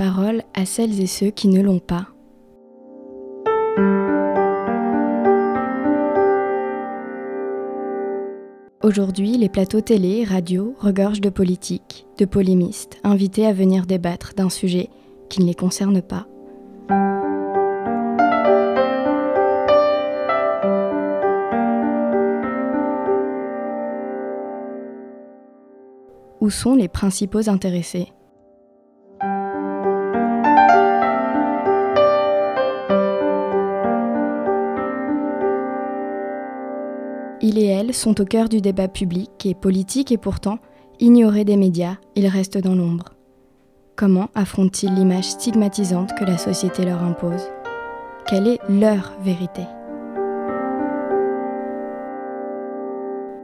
parole à celles et ceux qui ne l'ont pas. Aujourd'hui, les plateaux télé, radio regorgent de politiques, de polémistes, invités à venir débattre d'un sujet qui ne les concerne pas. Où sont les principaux intéressés? Sont au cœur du débat public et politique et pourtant, ignorés des médias, ils restent dans l'ombre. Comment affrontent-ils l'image stigmatisante que la société leur impose? Quelle est leur vérité?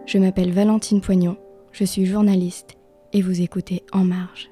Je m'appelle Valentine Poignon, je suis journaliste et vous écoutez En Marge.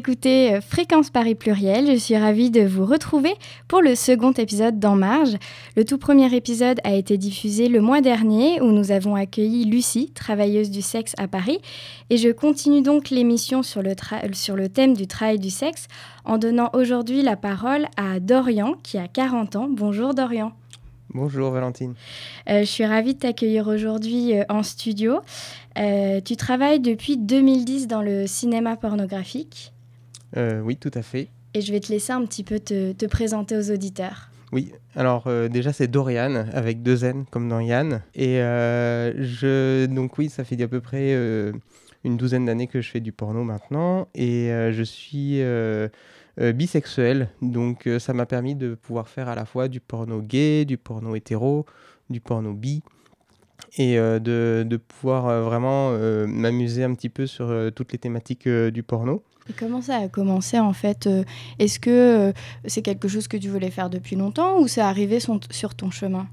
Écoutez euh, Fréquence Paris Pluriel. Je suis ravie de vous retrouver pour le second épisode d'En Marge. Le tout premier épisode a été diffusé le mois dernier où nous avons accueilli Lucie, travailleuse du sexe à Paris. Et je continue donc l'émission sur, le sur le thème du travail du sexe en donnant aujourd'hui la parole à Dorian qui a 40 ans. Bonjour Dorian. Bonjour Valentine. Euh, je suis ravie de t'accueillir aujourd'hui euh, en studio. Euh, tu travailles depuis 2010 dans le cinéma pornographique. Oui, tout à fait. Et je vais te laisser un petit peu te, présenter aux auditeurs. Oui, alors déjà c'est Dorian avec deux N comme dans Yann. Et je, donc oui, ça fait à peu près une douzaine d'années que je fais du porno maintenant. Et je suis euh, bisexuel. Donc euh, ça m'a permis de pouvoir faire à la fois du porno gay, du porno hétéro, du porno bi. Et euh, de, de, pouvoir vraiment m'amuser un petit peu sur toutes les thématiques du porno. Et comment ça a commencé en fait Est-ce que c'est quelque chose que tu voulais faire depuis longtemps ou c'est arrivé sur ton chemin?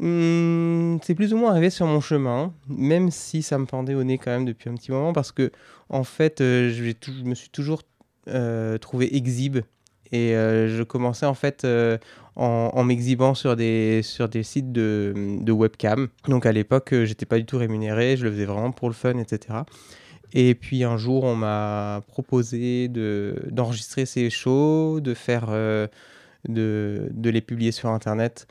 Mmh, c'est plus ou moins arrivé sur mon chemin, même si ça me pendait au nez quand même depuis un petit moment, parce que en fait, je, je me suis toujours euh, trouvé exhibe et euh, je commençais en fait euh, en, m'exhibant sur des, sur des sites de, de webcam. Donc à l'époque, j'étais pas du tout rémunéré, je le faisais vraiment pour le fun, etc. Et puis un jour, on m'a proposé d'enregistrer ces shows, de faire, de, de, les publier sur Internet.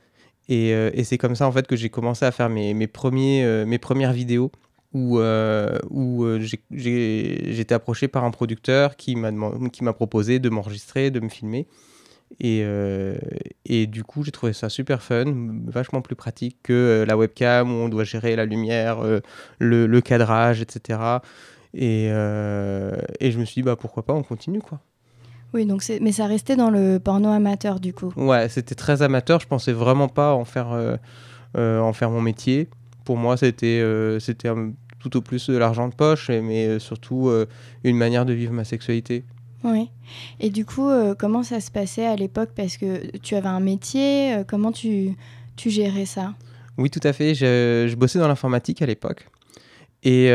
Et, et c'est comme ça en fait que j'ai commencé à faire mes, mes, premiers, mes premières vidéos où, euh, où euh, été approché par un producteur qui m'a proposé de m'enregistrer, de me filmer. Et, euh, et, du coup, j'ai trouvé ça super fun, vachement plus pratique que la webcam où on doit gérer la lumière, le, cadrage, etc. Et, et, je me suis dit, bah, pourquoi pas, on continue quoi. Oui, donc mais ça restait dans le porno amateur du coup. Ouais, c'était très amateur, je pensais vraiment pas en faire, en faire mon métier. Pour moi, c'était c'était tout au plus de l'argent de poche, mais euh, surtout euh, une manière de vivre ma sexualité. Oui. Et du coup, euh, comment ça se passait à l'époque? Parce que tu avais un métier, comment tu, tu gérais ça? Oui, tout à fait. Je, je bossais dans l'informatique à l'époque. Et,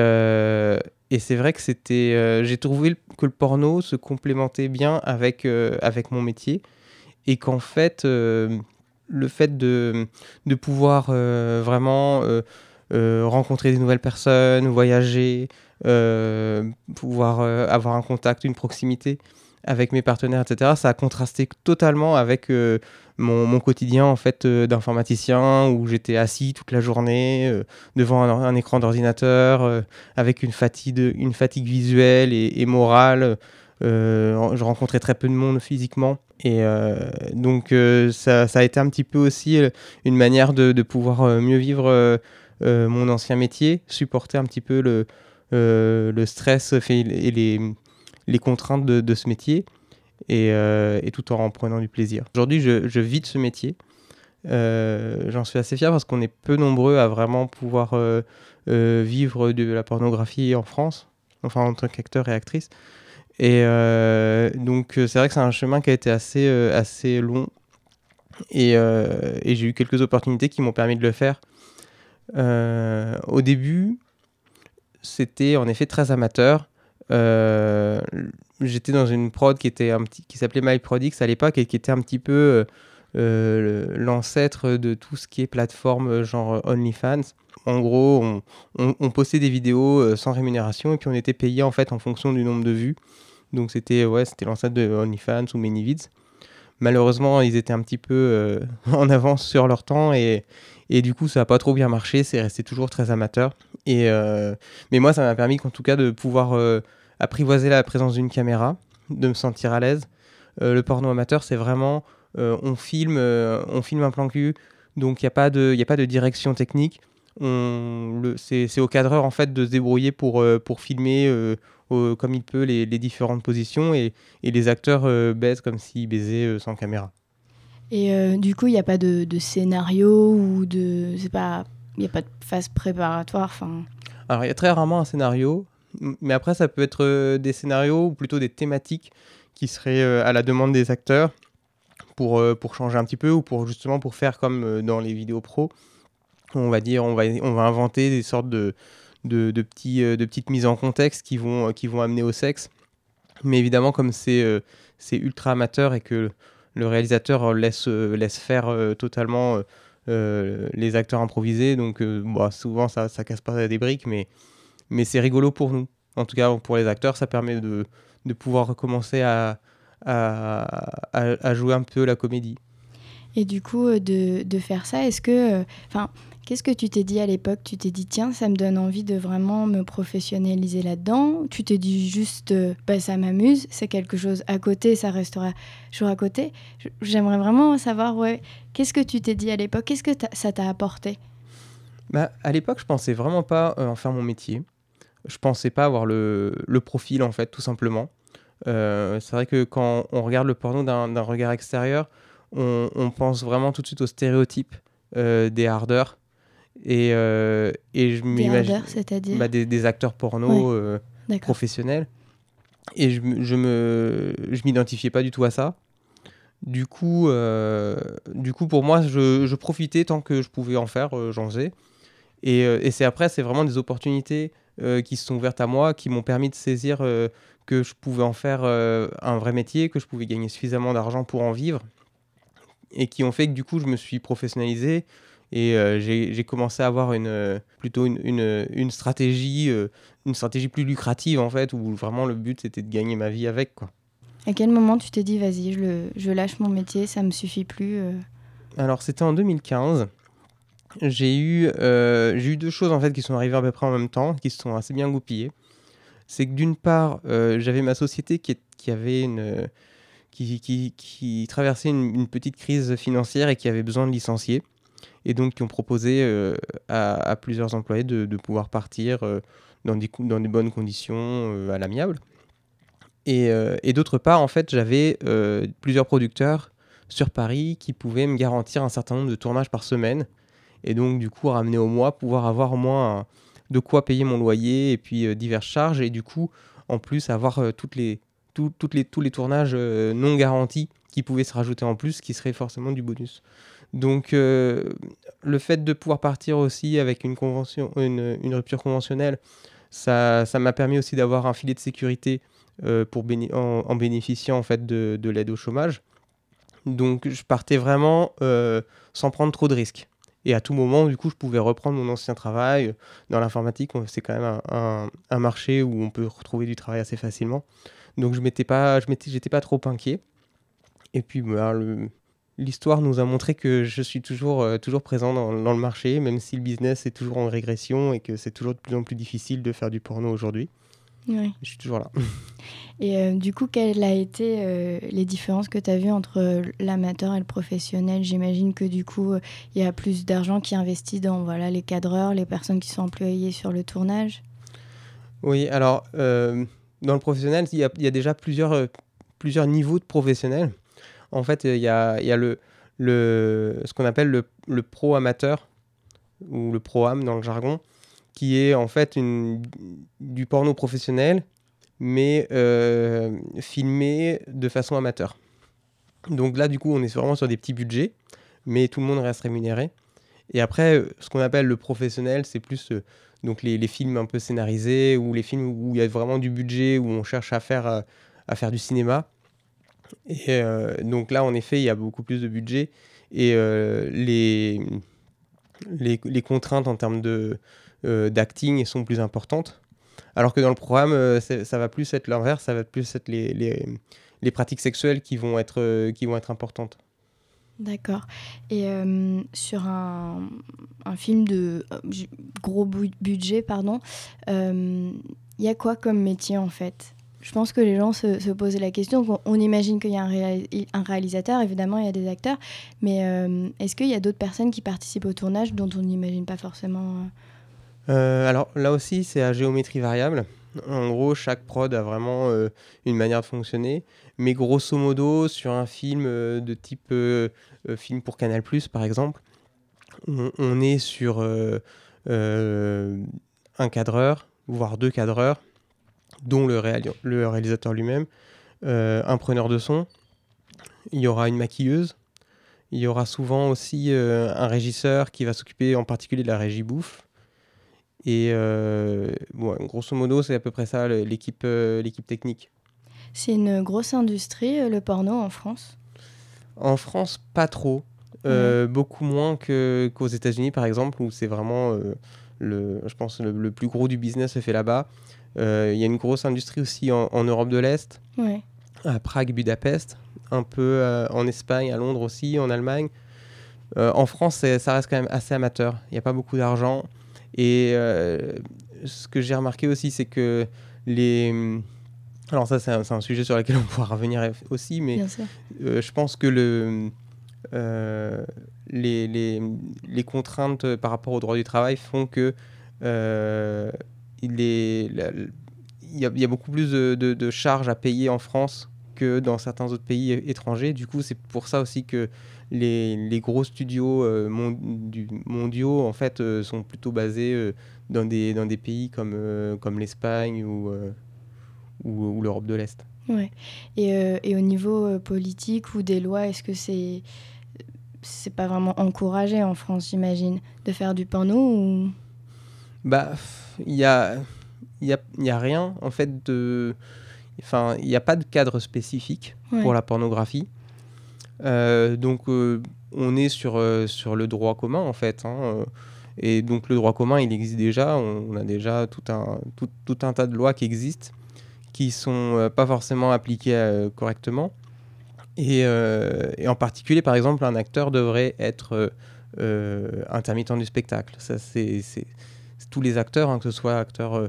et c'est vrai que c'était. J'ai trouvé que le porno se complémentait bien avec, avec mon métier. Et qu'en fait, le fait de, de pouvoir vraiment euh, rencontrer des nouvelles personnes, voyager, euh, pouvoir euh, avoir un contact, une proximité avec mes partenaires, etc. Ça a contrasté totalement avec mon, quotidien en fait d'informaticien où j'étais assis toute la journée devant un, écran d'ordinateur avec une fatigue, une fatigue visuelle et, morale. je rencontrais très peu de monde physiquement. Et donc ça, a été un petit peu aussi une manière de, pouvoir mieux vivre euh, mon ancien métier, supporter un petit peu le, euh, le stress et les, les contraintes de, ce métier, et, euh, et, tout en prenant du plaisir. Aujourd'hui, je, vis de ce métier. J'en suis assez fier parce qu'on est peu nombreux à vraiment pouvoir vivre de la pornographie en France, enfin en tant qu'acteur et actrice. Et donc c'est vrai que c'est un chemin qui a été assez, assez long et j'ai eu quelques opportunités qui m'ont permis de le faire. au début, c'était en effet très amateur. Euh, j'étais dans une prod qui était un petit, qui s'appelait MyProdix à l'époque et qui était un petit peu euh, euh, l'ancêtre de tout ce qui est plateforme genre OnlyFans. En gros, on, on, postait des vidéos sans rémunération et puis on était payé en fait en fonction du nombre de vues. Donc c'était ouais, c'était l'ancêtre de OnlyFans ou ManyVids. Malheureusement, ils étaient un petit peu en avance sur leur temps et, et du coup, ça n'a pas trop bien marché. C'est resté toujours très amateur. Et, mais moi, ça m'a permis en tout cas de pouvoir apprivoiser la présence d'une caméra, de me sentir à l'aise. Euh, le porno amateur, c'est vraiment euh, on filme, euh, on filme un plan cul, donc il n'y a, pas de, a pas de direction technique. C'est au cadreur en fait de se débrouiller pour, pour filmer comme il peut les, les différentes positions et, et les acteurs baisent comme s'ils baisaient sans caméra. Et du coup, il n'y a pas de, de, scénario ou de. pas. Il n'y a pas de phase préparatoire. Enfin. Alors, il y a très rarement un scénario. Mais après, ça peut être euh, des scénarios ou plutôt des thématiques qui seraient euh, à la demande des acteurs pour, euh, pour changer un petit peu ou pour justement pour faire comme dans les vidéos pro. On va dire, on va, on va inventer des sortes de, de, petits, de petites mises en contexte qui vont, qui vont amener au sexe. Mais évidemment, comme c'est c'est ultra amateur et que le réalisateur laisse, laisse faire totalement les acteurs improvisés, donc bah, souvent ça, ça casse pas des briques, mais mais c'est rigolo pour nous. En tout cas, pour les acteurs, ça permet de, de pouvoir recommencer à, à, à, jouer un peu la comédie. Et du coup, euh, de, de faire ça, est-ce que. Euh, enfin. Qu'est-ce que tu t'es dit à l'époque? Tu t'es dit, tiens, ça me donne envie de vraiment me professionnaliser là-dedans? Tu t'es dit juste, euh, bah, ça m'amuse, c'est quelque chose à côté, ça restera toujours à côté? J'aimerais vraiment savoir, ouais, qu'est-ce que tu t'es dit à l'époque? Qu'est-ce que ça t'a apporté? Bah, À l'époque, je pensais vraiment pas en faire mon métier je pensais pas avoir le, le profil, en fait, tout simplement. Euh, c'est vrai que quand on regarde le porno d'un regard extérieur, on, on, pense vraiment tout de suite aux stéréotypes euh, des hardeurs. Et, euh, et je m'imagine. c'est-à-dire bah, des, des, acteurs porno professionnels. Et je, je me je m'identifiais pas du tout à ça. Du coup, du coup pour moi, je, je, profitais tant que je pouvais en faire, j'en faisais. Et, et c'est après, c'est vraiment des opportunités euh, qui se sont ouvertes à moi, qui m'ont permis de saisir euh, que je pouvais en faire euh, un vrai métier, que je pouvais gagner suffisamment d'argent pour en vivre, et qui ont fait que du coup je me suis professionnalisé et j'ai commencé à avoir une, plutôt une, une, une stratégie, une stratégie plus lucrative en fait, où vraiment le but c'était de gagner ma vie avec quoi. À quel moment tu t'es dit vas-y, je, je, lâche mon métier, ça me suffit plus Alors c'était en 2015 j'ai eu, euh, eu deux choses en fait qui sont arrivées à peu près en même temps, qui se sont assez bien goupillées. C'est que d'une part, euh, j'avais ma société qui, qui avait une, qui, qui, traversait une, petite crise financière et qui avait besoin de licencier, et donc qui ont proposé euh, à, plusieurs employés de, de pouvoir partir dans, des, dans des bonnes conditions à l'amiable. Et, et d'autre part, en fait, j'avais plusieurs producteurs sur Paris qui pouvaient me garantir un certain nombre de tournages par semaine et donc du coup ramener au mois, pouvoir avoir au moins de quoi payer mon loyer et puis euh, diverses charges et du coup en plus avoir euh, toutes les, toutes les, tous les tournages euh, non garantis qui pouvaient se rajouter en plus, qui serait forcément du bonus. Donc le fait de pouvoir partir aussi avec une, convention, une, rupture conventionnelle, ça m'a permis aussi d'avoir un filet de sécurité pour en, en, bénéficiant en fait de, de l'aide au chômage. Donc je partais vraiment sans prendre trop de risques. Et à tout moment, du coup, je pouvais reprendre mon ancien travail. Dans l'informatique, c'est quand même un, un, marché où on peut retrouver du travail assez facilement. Donc, je m'étais pas, je pas trop inquiet. Et puis, bah, l'histoire nous a montré que je suis toujours, euh, toujours présent dans, le marché, même si le business est toujours en régression et que c'est toujours de plus en plus difficile de faire du porno aujourd'hui. Oui. Je suis toujours là. Et euh, du coup, quelles ont été euh, les différences que tu as vues entre euh, l'amateur et le professionnel? J'imagine que du coup, il y a plus d'argent qui est investi dans voilà, les cadreurs, les personnes qui sont employées sur le tournage. Oui, alors, dans le professionnel, il y a, y a, déjà plusieurs, plusieurs niveaux de professionnels. En fait, il y a, y a le, le, ce qu'on appelle le, le pro amateur ou le pro-am dans le jargon, qui est en fait du porno professionnel, mais euh, filmé de façon amateur. Donc là, du coup, on est vraiment sur des petits budgets, mais tout le monde reste rémunéré. Et après, ce qu'on appelle le professionnel, c'est plus euh, donc les, films un peu scénarisés ou les films où il y a vraiment du budget, où on cherche à faire, euh, à faire du cinéma. Et donc là, en effet, il y a beaucoup plus de budget. Et les, les, contraintes en termes de, d'acting sont plus importantes. Alors que dans le programme, euh, ça va plus être l'inverse, ça va plus être les, les, les, pratiques sexuelles qui vont être, euh, qui vont être importantes. D'accord. Et sur un, un, film de gros budget, pardon, il y a quoi comme métier en fait? Je pense que les gens se, se posaient la question. On, imagine qu'il y a un, réalisateur, évidemment, il y a des acteurs, mais est-ce qu'il y a d'autres personnes qui participent au tournage dont on n'imagine pas forcément euh, alors là aussi, c'est à géométrie variable. En gros, chaque prod a vraiment euh, une manière de fonctionner. Mais grosso modo, sur un film euh, de type film pour Canal, par exemple, on, est sur un cadreur, voire deux cadreurs, dont le, le réalisateur lui-même, un preneur de son. Il y aura une maquilleuse. Il y aura souvent aussi un régisseur qui va s'occuper en particulier de la régie bouffe. Et euh, bon, grosso modo, c'est à peu près ça l'équipe euh, l'équipe technique. C'est une grosse industrie, euh, le porno en France? En France, pas trop. beaucoup moins qu'aux États-Unis, par exemple, où c'est vraiment, le, je pense, le, plus gros du business se fait là-bas. Il y a une grosse industrie aussi en, Europe de l'Est, ouais. à Prague, Budapest, un peu en Espagne, à Londres aussi, en Allemagne. en France, ça reste quand même assez amateur. Il n'y a pas beaucoup d'argent. Et euh, ce que j'ai remarqué aussi, c'est que les. Alors, ça, c'est un, sujet sur lequel on pourra revenir aussi, mais euh, je pense que le. Euh, les, les, les, contraintes par rapport au droit du travail font que il, est, il, y a, il, y a, beaucoup plus de, de, de, charges à payer en France que dans certains autres pays étrangers. Du coup, c'est pour ça aussi que les, gros studios euh, mondiaux en fait euh, sont plutôt basés euh, dans, des, dans des pays comme, comme l'Espagne ou, ou, l'Europe de l'Est. Ouais. Et, et, au niveau politique ou des lois, est-ce que c'est c'est pas vraiment encouragé en France, j'imagine, de faire du porno ou... Bah, il y a, y, a, y a rien, en fait, de... Enfin, il n'y a pas de cadre spécifique pour la pornographie. Euh, donc euh, on est sur, euh, sur le droit commun en fait. Hein, et donc le droit commun, il existe déjà. On, a déjà tout un, tout, tout, un tas de lois qui existent, qui sont pas forcément appliquées correctement. Et, en particulier, par exemple, un acteur devrait être intermittent du spectacle. Ça, c'est tous les acteurs, hein, que ce soit acteurs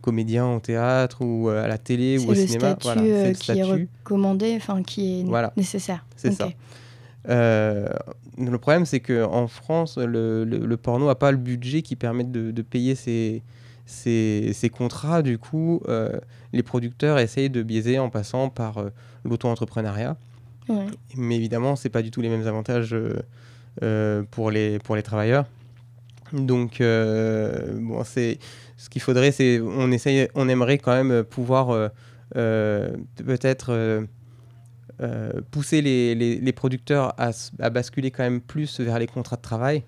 comédiens au théâtre ou à la télé ou au cinéma. Voilà, c'est le qui statut qui est recommandé, enfin qui est voilà. nécessaire. C'est ça. Euh, le problème, c'est qu'en France, le, le, porno n'a pas le budget qui permet de, de payer ses, ses, contrats. Du coup, euh, les producteurs essayent de biaiser en passant par euh, l'auto-entrepreneuriat. Mais évidemment, ce n'est pas du tout les mêmes avantages pour, les, pour les travailleurs. Donc, bon, c'est ce qu'il faudrait, c'est on essaye, on aimerait quand même pouvoir peut-être euh, pousser les, les, producteurs à, basculer quand même plus vers les contrats de travail,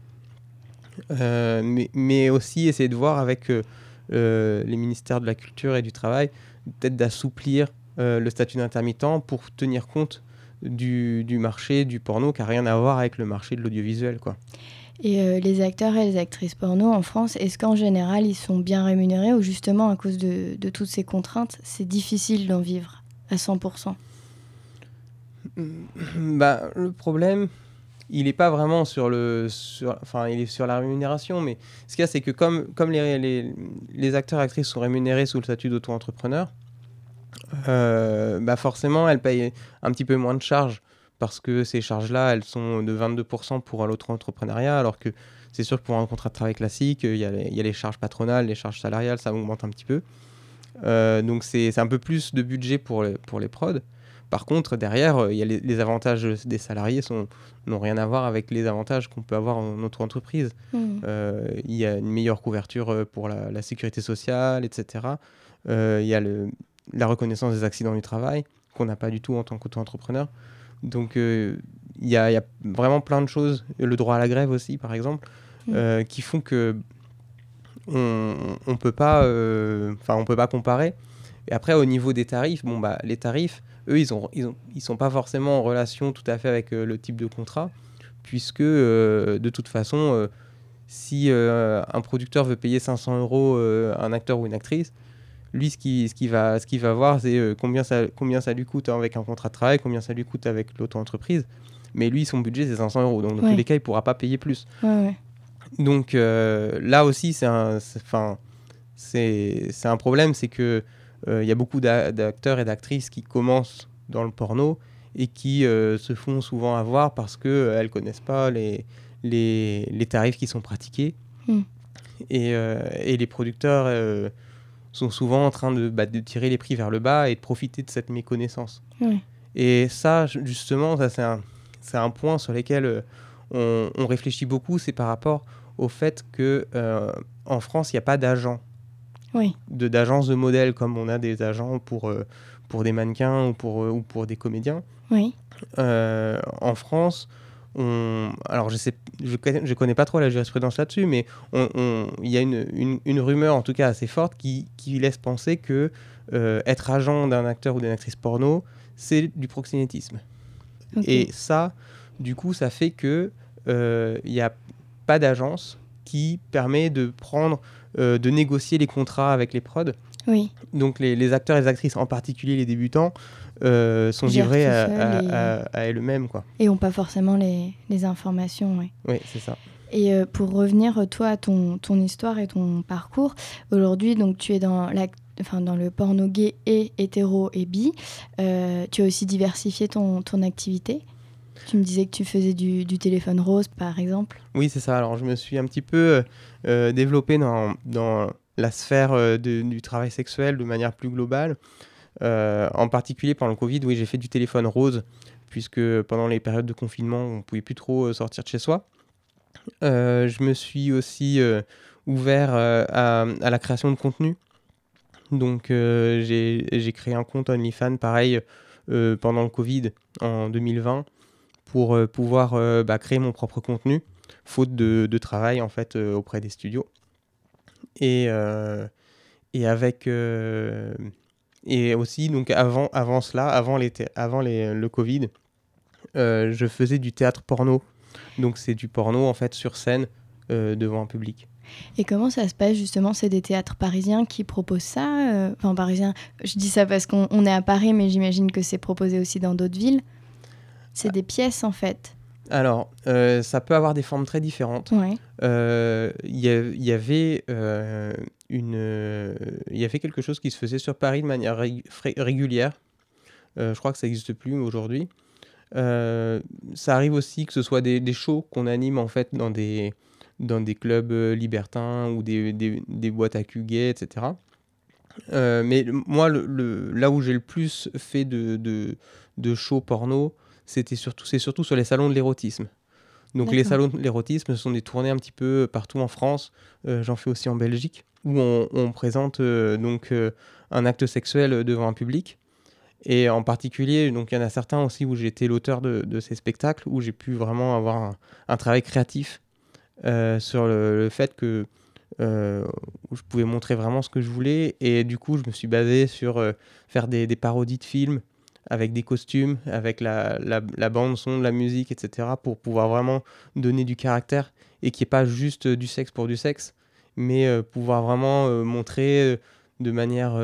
euh, mais, mais, aussi essayer de voir avec euh, les ministères de la Culture et du Travail, peut-être d'assouplir le statut d'intermittent pour tenir compte du, du, marché du porno qui n'a rien à voir avec le marché de l'audiovisuel. quoi. Et les acteurs et les actrices porno en France, est-ce qu'en général ils sont bien rémunérés ou justement à cause de, toutes ces contraintes, c'est difficile d'en vivre à 100% bah, le problème, il n'est pas vraiment sur le. Enfin, il est sur la rémunération, mais ce qu'il y a, c'est que comme, comme les, les, les acteurs et actrices sont rémunérés sous le statut d'auto-entrepreneur, euh, bah forcément, elles payent un petit peu moins de charges parce que ces charges-là, elles sont de 22% pour l'auto-entrepreneuriat, alors que c'est sûr que pour un contrat de travail classique, il y, a les, il y, a les charges patronales, les charges salariales, ça augmente un petit peu. Euh, donc c'est un peu plus de budget pour les, pour les prods. Par contre, derrière, il y a les, avantages des salariés n'ont rien à voir avec les avantages qu'on peut avoir en notre entreprise. Hmm. Il y a une meilleure couverture pour la, sécurité sociale, etc. Il y a le, la reconnaissance des accidents du travail qu'on n'a pas du tout en tant qu'auto-entrepreneur. Donc il y, a vraiment plein de choses, le droit à la grève aussi par exemple, hmm. qui font que on, on peut pas, enfin on peut pas comparer. Et après, au niveau des tarifs, bon, bah, les tarifs, eux, ils ne ils ils sont pas forcément en relation tout à fait avec euh, le type de contrat, puisque euh, de toute façon, euh, si un producteur veut payer 500 euros un acteur ou une actrice, lui, ce qu'il ce qui va, ce qui va voir, c'est combien, ça, combien ça lui coûte avec un contrat de travail, combien ça lui coûte avec l'auto-entreprise. Mais lui, son budget, c'est 500 euros. Donc, dans tous les cas, il ne pourra pas payer plus. Donc, là aussi, c'est un, c'est un problème, c'est que il y a beaucoup d'acteurs et d'actrices qui commencent dans le porno et qui euh, se font souvent avoir parce qu'elles euh, ne connaissent pas les, les, les, tarifs qui sont pratiqués. Hmm. Et, euh, et, les producteurs sont souvent en train de, bah, de, tirer les prix vers le bas et de profiter de cette méconnaissance. Et ça, justement, ça, c'est un, un, point sur lequel on, on réfléchit beaucoup, c'est par rapport au fait que en France, il n'y a pas d'agent. Oui. D'agence de, de modèles comme on a des agents pour, pour des mannequins ou pour, ou pour des comédiens. Oui. Euh, en France, on, alors je sais, je connais, je connais pas trop la jurisprudence là-dessus, mais il y a une, une, une, rumeur en tout cas assez forte qui, qui laisse penser que euh, être agent d'un acteur ou d'une actrice porno, c'est du proxénétisme. Et ça, du coup, ça fait que il euh, n'y a pas d'agence qui permet de prendre, de négocier les contrats avec les prods oui. Donc les, acteurs et les actrices, en particulier les débutants, euh, sont livrés à, elles-mêmes. Quoi. Et n'ont pas forcément les, informations. Oui, oui c'est ça. Et euh, pour revenir, toi, à ton, ton histoire et ton parcours, aujourd'hui, donc tu es dans, la, enfin, dans le porno gay et hétéro et bi. Euh, tu as aussi diversifié ton, ton activité. Tu me disais que tu faisais du, du téléphone rose, par exemple. Oui, c'est ça. Alors, je me suis un petit peu développé dans, dans la sphère du travail sexuel de manière plus globale. Euh, en particulier pendant le Covid, oui, j'ai fait du téléphone rose, puisque pendant les périodes de confinement, on ne pouvait plus trop euh, sortir de chez soi. je me suis aussi ouvert à, la création de contenu. Donc j'ai créé un compte OnlyFans, pareil, pendant le Covid en 2020, pour pouvoir bah, créer mon propre contenu, faute de, travail en fait auprès des studios. Euh, et avec. Euh, et aussi, donc avant, avant cela, avant, les avant les, le Covid, euh, je faisais du théâtre porno. Donc c'est du porno en fait sur scène devant un public. Et comment ça se passe justement C'est des théâtres parisiens qui proposent ça Enfin, parisiens, je dis ça parce qu'on est à Paris, mais j'imagine que c'est proposé aussi dans d'autres villes. C'est des pièces en fait. Alors, euh, ça peut avoir des formes très différentes. Euh, il y, y, avait euh, une, il y avait quelque chose qui se faisait sur Paris de manière régulière. je crois que ça n'existe plus aujourd'hui. ça arrive aussi que ce soit des, des shows qu'on anime en fait dans des, dans des clubs libertins ou des, des, des boîtes à cul etc. mais moi, le, là où j'ai le plus fait de, de, de shows porno, c'était surtout, c'est surtout sur les salons de l'érotisme. Donc les salons de l'érotisme ce sont des tournées un petit peu partout en France. Euh, j'en fais aussi en Belgique où on, présente euh, donc euh, un acte sexuel devant un public. Et en particulier, donc il y en a certains aussi où j'ai été l'auteur de, ces spectacles, où j'ai pu vraiment avoir un, travail créatif sur le, fait que où je pouvais montrer vraiment ce que je voulais. Et du coup, je me suis basé sur faire des, des, parodies de films, avec des costumes, avec la, la, bande son, la musique, etc., pour pouvoir vraiment donner du caractère et qui n'est pas juste du sexe pour du sexe, mais euh, pouvoir vraiment euh, montrer euh, de manière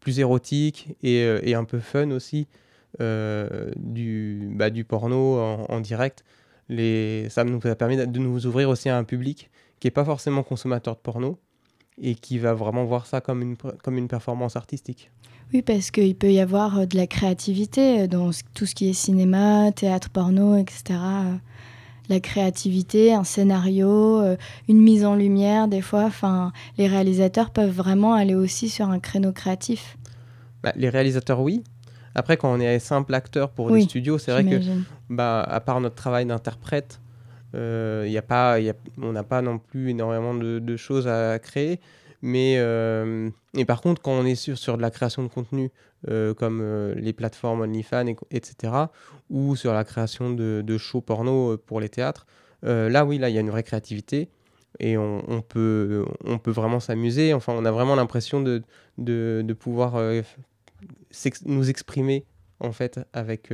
plus érotique et, et, un peu fun aussi du, bah, du porno en, direct. Les, ça nous a permis de nous ouvrir aussi à un public qui n'est pas forcément consommateur de porno et qui va vraiment voir ça comme une, comme une performance artistique. Oui, parce qu'il peut y avoir euh, de la créativité euh, dans tout ce qui est cinéma, théâtre, porno, etc. Euh, la créativité, un scénario, une mise en lumière, des fois, enfin, les réalisateurs peuvent vraiment aller aussi sur un créneau créatif. Bah, les réalisateurs, oui. Après, quand on est simple acteur pour Oui, des studios, c'est vrai que, bah, à part notre travail d'interprète, euh, y a pas, y a- on n'a pas non plus énormément de, de choses à créer. Mais euh, et par contre, quand on est sur, sur de la création de contenu, euh, comme euh, les plateformes OnlyFans, et- etc., ou sur la création de, de shows porno pour les théâtres, là, oui, là, il y a une vraie créativité. Et on, peut, on peut vraiment s'amuser. Enfin, on a vraiment l'impression de, de, pouvoir nous exprimer, en fait, avec,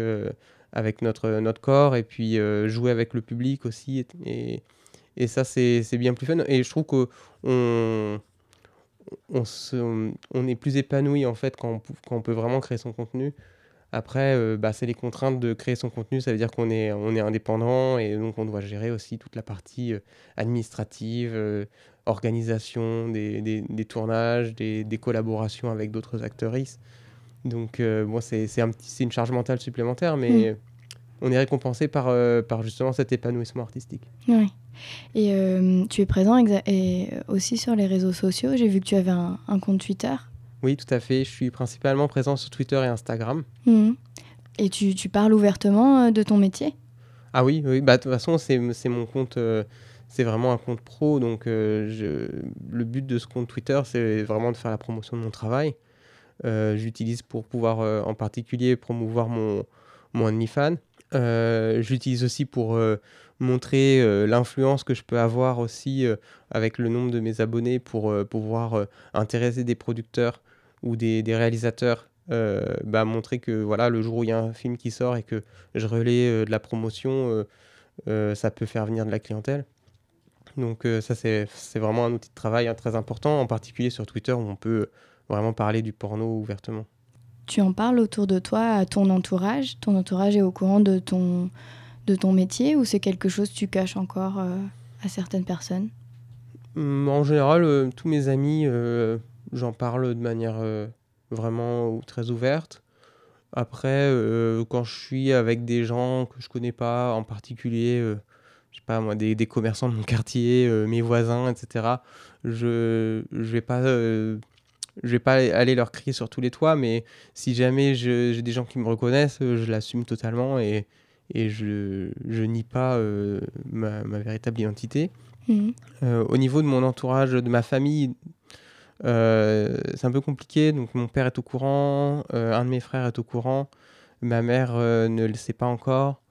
avec notre, notre corps et puis jouer avec le public aussi. Et, et, et ça, c'est bien plus fun. Et je trouve qu'on on, se- on est plus épanoui, en fait, quand on, quand on peut vraiment créer son contenu. Après, euh, bah, c'est les contraintes de créer son contenu. Ça veut dire qu'on est, on est indépendant et donc on doit gérer aussi toute la partie euh, administrative, euh, organisation des, des- des tournages, des, des collaborations avec d'autres actrices. Donc, moi, c'est un une charge mentale supplémentaire, mais on est récompensé par, euh, par justement cet épanouissement artistique. Oui. Et euh, tu es présent et aussi sur les réseaux sociaux. J'ai vu que tu avais un, un compte Twitter. Oui, tout à fait. Je suis principalement présent sur Twitter et Instagram. Mhm. Et tu, tu parles ouvertement euh, de ton métier? Ah oui, oui. Bah, de toute façon, c'est c'est mon compte. euh, c'est vraiment un compte pro. Donc, je, le but de ce compte Twitter, c'est vraiment de faire la promotion de mon travail. J'utilise pour pouvoir, en particulier, promouvoir mon, mon OnlyFans. Euh, J'utilise aussi pour euh, montrer euh, l'influence que je peux avoir aussi avec le nombre de mes abonnés pour pouvoir intéresser des producteurs ou des, réalisateurs. bah, montrer que voilà, le jour où il y a un film qui sort et que je relais de la promotion, ça peut faire venir de la clientèle. Donc ça, c'est vraiment un outil de travail hein, très important, en particulier sur Twitter où on peut vraiment parler du porno ouvertement. Tu en parles autour de toi à ton entourage? Ton entourage est au courant de ton, de ton métier ou c'est quelque chose que tu caches encore euh, à certaines personnes? Hum, En général, euh, tous mes amis, euh, j'en parle de manière vraiment très ouverte. Après, quand je suis avec des gens que je connais pas, en particulier, je sais pas moi, des, des commerçants de mon quartier, mes voisins, etc., je je vais pas je vais pas aller leur crier sur tous les toits, mais si jamais j'ai des gens qui me reconnaissent, euh, je l'assume totalement et, et je, je nie pas euh, ma, ma véritable identité. Mhm. Euh, au niveau de mon entourage, de ma famille, euh, c'est un peu compliqué. Donc mon père est au courant, un de mes frères est au courant, ma mère ne le sait pas encore.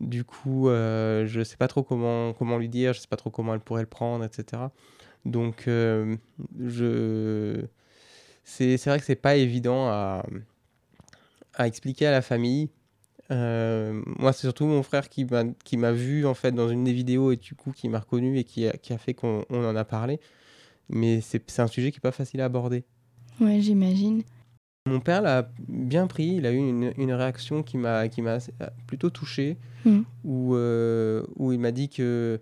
Du coup, je sais pas trop comment, comment lui dire, je sais pas trop comment elle pourrait le prendre, etc. Donc, euh, je... c'est vrai que c'est pas évident à, à expliquer à la famille. Euh, moi, c'est surtout mon frère qui m'a vu en fait dans une des vidéos et du coup qui m'a reconnu et qui a, qui a fait qu'on on en a parlé. Mais c'est un sujet qui est pas facile à aborder. Ouais, j'imagine. Mon père l'a bien pris, il a eu une, une réaction qui m'a plutôt touché, Mhm. où, euh, où il m'a dit que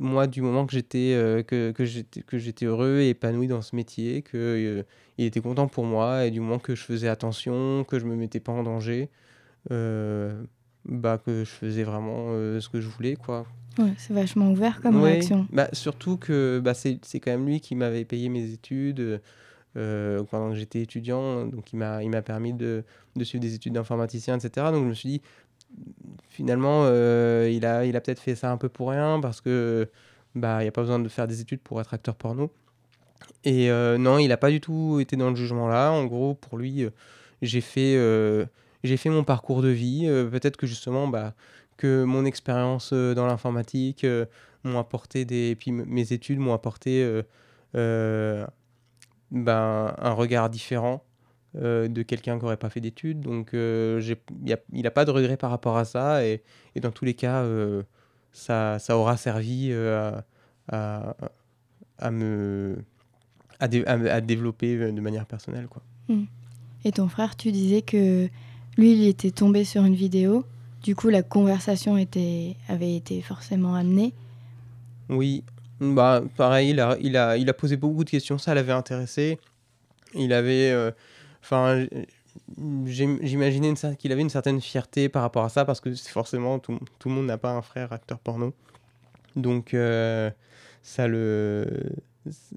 moi, du moment que j'étais euh, que, que j'étais heureux et épanoui dans ce métier, que euh, était content pour moi et du moment que je faisais attention, que je me mettais pas en danger, euh, bah que je faisais vraiment euh, ce que je voulais quoi. Ouais, c'est vachement ouvert comme Ouais, réaction. bah, surtout que bah, c'est quand même lui qui m'avait payé mes études euh, pendant que j'étais étudiant. Donc il m'a il m'a permis de, de suivre des études d'informaticien, etc. Donc je me suis dit, finalement, euh, il a, il a peut-être fait ça un peu pour rien parce que bah, il n'y a pas besoin de faire des études pour être acteur porno. Et euh, non, il n'a pas du tout été dans le jugement là. En gros, pour lui, euh, j'ai fait, j'ai fait mon parcours de vie. Peut-être que justement, bah, que mon expérience dans l'informatique m'ont apporté des... Et puis mes études m'ont apporté euh, ben, un regard différent euh, de quelqu'un qui n'aurait pas fait d'études. Donc euh, j'ai- y a- il n'a pas de regret par rapport à ça. Et, et dans tous les cas, euh, ça, ça aura servi à, à, à me... À, dé- développer de manière personnelle. Quoi. Et ton frère, tu disais que lui, il était tombé sur une vidéo. Du coup, la conversation était, avait été forcément amenée. Oui, bah pareil, il a, il a, il a posé beaucoup de questions, ça l'avait intéressé. Il avait, euh, enfin, j'imaginais qu'il avait une certaine fierté par rapport à ça parce que forcément tout, tout le monde n'a pas un frère acteur porno, donc euh, ça le,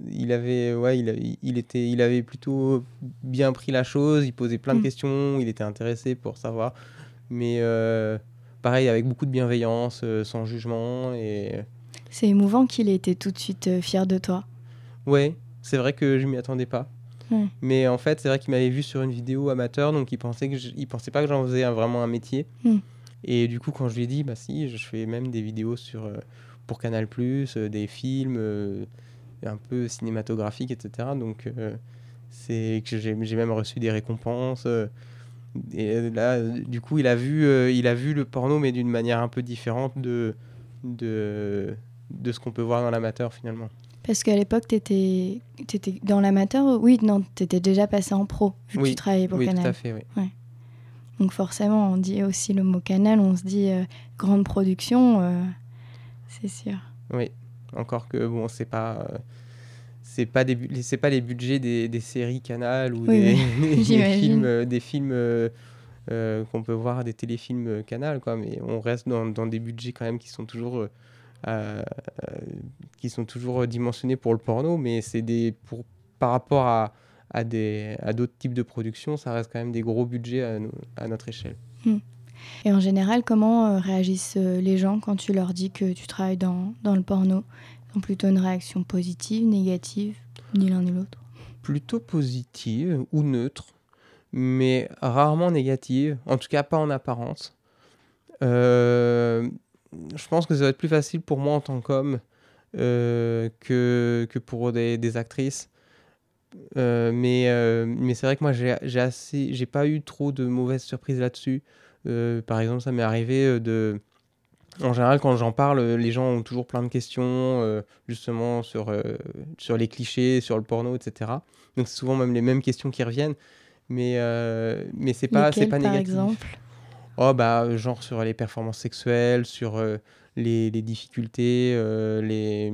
il avait, ouais, il, il, était, il avait plutôt bien pris la chose, il posait plein de mm. questions, il était intéressé pour savoir. Mais euh, pareil, avec beaucoup de bienveillance, euh, sans jugement. Et... C'est émouvant qu'il ait été tout de suite fier de toi. Ouais, c'est vrai que je m'y attendais pas. Mais en fait, c'est vrai qu'il m'avait vu sur une vidéo amateur, donc il pensait que il pensait pas que j'en faisais vraiment un métier. Mm. Et du coup, quand je lui ai dit, bah si, je fais même des vidéos sur pour Canal+, des films un peu cinématographique, etc. Donc, euh, c'est que j'ai même reçu des récompenses. Euh, et là, du coup, il a vu, euh, il a vu le porno, mais d'une manière un peu différente de, de, de ce qu'on peut voir dans l'amateur, finalement. Parce qu'à l'époque, tu étais, étais, dans l'amateur Oui, non, tu étais déjà passé en pro, vu que tu travaillais pour Canal. Oui, tout à fait, oui. Ouais. Donc forcément, on dit aussi le mot Canal, on se dit grande production, c'est sûr. Oui, encore que bon, c'est pas c'est pas des c'est pas les budgets des, des séries Canal ou des, films des films euh, euh, qu'on peut voir des téléfilms Canal quoi mais on reste dans, dans des budgets quand même qui sont toujours euh, qui sont toujours dimensionnés pour le porno mais c'est des pour par rapport à à des à d'autres types de productions ça reste quand même des gros budgets à, à notre échelle hmm. Et en général, comment réagissent les gens quand tu leur dis que tu travailles dans, dans le porno? Plutôt une réaction positive, négative, ni l'un ni l'autre? Plutôt positive ou neutre, mais rarement négative, en tout cas pas en apparence. Euh, je pense que ça va être plus facile pour moi en tant qu'homme euh, que, que pour des, des actrices. Euh, mais mais c'est vrai que moi j'ai assez j'ai pas eu trop de mauvaises surprises là-dessus par exemple ça m'est arrivé de en général, quand j'en parle, les gens ont toujours plein de questions, euh, justement, sur, euh, sur les clichés, sur le porno, etc. Donc, c'est souvent même les mêmes questions qui reviennent. Mais, euh, mais c'est pas, pas par exemple? Oh, bah, genre sur les performances sexuelles, sur les, les, difficultés, les,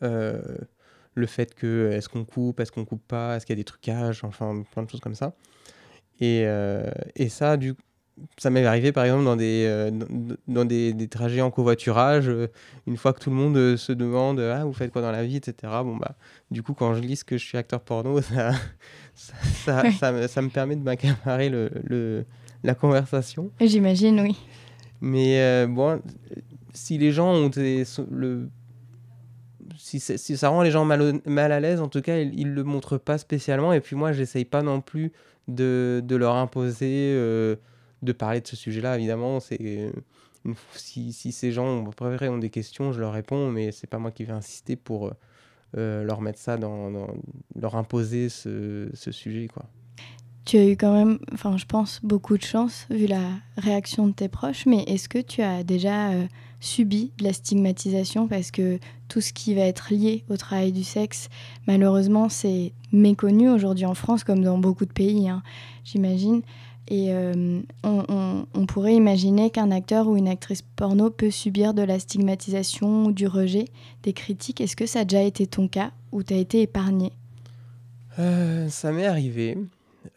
le fait que est-ce qu'on coupe, est-ce qu'on coupe pas, est-ce qu'il y a des trucages, enfin, plein de choses comme ça. Et, et ça, du ça m'est arrivé par exemple dans des, euh, dans, des, des, trajets en covoiturage, euh, une fois que tout le monde euh, se demande Ah, vous faites quoi dans la vie, etc. Bon, bah, du coup, quand je lis que je suis acteur porno, ça, ça, ça, me, ça me, permet de m'accaparer le, le, la conversation. J'imagine, oui. Mais bon, si les gens ont des, le. Si, si, ça rend les gens mal, mal à l'aise, en tout cas, ils ne le montrent pas spécialement. Et puis moi, j'essaye pas non plus de, de leur imposer de parler de ce sujet-là, évidemment. C'est euh, si, si, ces gens ont, ont des questions, je leur réponds, mais c'est pas moi qui vais insister pour euh, euh, leur mettre ça dans, leur imposer ce, ce, sujet, quoi. Tu as eu quand même, enfin, je pense, beaucoup de chance vu la réaction de tes proches, mais est-ce que tu as déjà subi de la stigmatisation parce que tout ce qui va être lié au travail du sexe, malheureusement, c'est méconnu aujourd'hui en France comme dans beaucoup de pays, hein, j'imagine. Et euh, on, pourrait imaginer qu'un acteur ou une actrice porno peut subir de la stigmatisation ou du rejet, des critiques. Est-ce que ça a déjà été ton cas ou tu as été épargné? Euh, Ça m'est arrivé.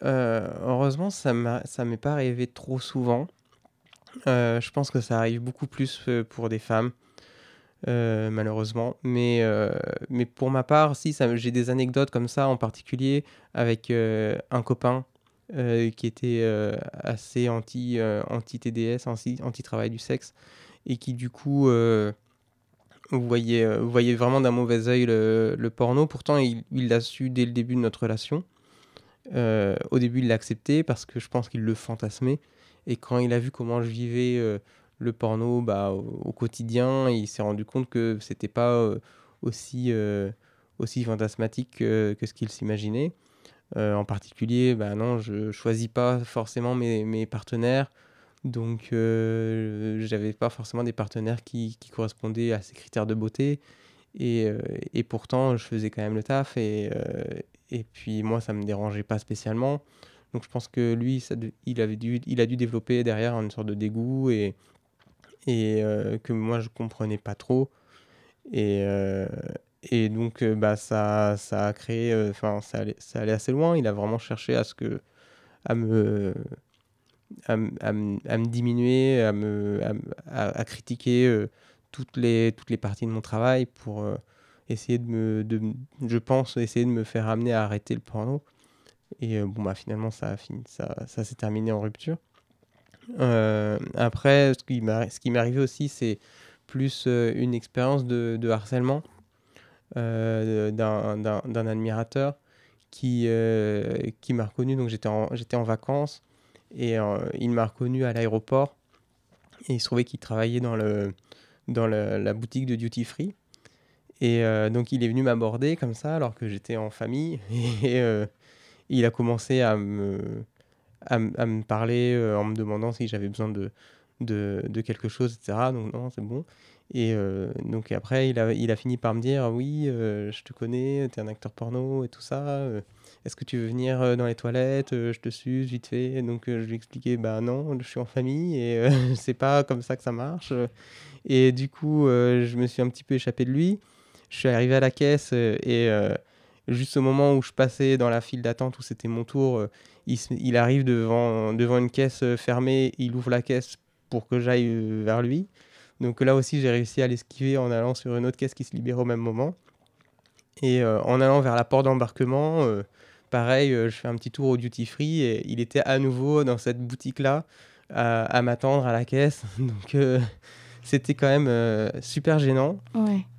Euh, heureusement, ça ne m'est pas arrivé trop souvent. je pense que ça arrive beaucoup plus pour des femmes, malheureusement. Mais, mais pour ma part, si, j'ai des anecdotes comme ça, en particulier avec un copain euh, qui était euh, assez anti, euh, anti-TDS, anti-travail du sexe, et qui du coup voyait, voyait vraiment d'un mauvais œil le, porno. Pourtant, il l'a su dès le début de notre relation. Au début, il l'a accepté parce que je pense qu'il le fantasmait. Et quand il a vu comment je vivais le porno bah, au, quotidien, il s'est rendu compte que c'était pas aussi, aussi fantasmatique que ce qu'il s'imaginait. Euh, en particulier, bah non, je choisis pas forcément mes, partenaires. Donc, euh, j'avais pas forcément des partenaires qui, correspondaient à ces critères de beauté. Et, euh, et, pourtant, je faisais quand même le taf. Et, euh, et puis, moi, ça me dérangeait pas spécialement. Donc, je pense que lui, ça, il, avait dû, il a dû développer derrière une sorte de dégoût et, et que moi, je comprenais pas trop. Et, et donc, euh, bah, ça, ça a créé, euh, enfin, ça, allait, ça allait assez loin. Il a vraiment cherché à ce que, à me, à, à, me diminuer, à me, à, critiquer euh, toutes les, toutes les parties de mon travail pour essayer de me, de, je pense, essayer de me faire amener à arrêter le porno. Et bon, bah, finalement, ça, a ça, ça s'est terminé en rupture. après, ce qui m'est arrivé aussi, c'est plus une expérience de, harcèlement d'un admirateur qui, qui m'a reconnu. Donc j'étais en, en vacances et il m'a reconnu à l'aéroport. Et il se trouvait qu'il travaillait dans, le, dans la boutique de duty free. Et donc il est venu m'aborder comme ça alors que j'étais en famille. Et il a commencé à me, à, me parler en me demandant si j'avais besoin de, de, quelque chose, etc. Donc non, c'est bon. Et donc après, il a, il a fini par me dire Oui, je te connais, tu es un acteur porno et tout ça. Est-ce que tu veux venir dans les toilettes Je te suce vite fait? Donc je lui ai expliqué Bah non, je suis en famille et c'est pas comme ça que ça marche. Et du coup, je me suis un petit peu échappé de lui. Je suis arrivé à la caisse et juste au moment où je passais dans la file d'attente où c'était mon tour, il, il, arrive devant, devant une caisse fermée, il ouvre la caisse pour que j'aille vers lui. Donc là aussi, j'ai réussi à l'esquiver en allant sur une autre caisse qui se libère au même moment. Et euh, en allant vers la porte d'embarquement, euh, pareil, euh, je fais un petit tour au duty free et il était à nouveau dans cette boutique-là à, m'attendre à la caisse. Donc c'était quand même super gênant.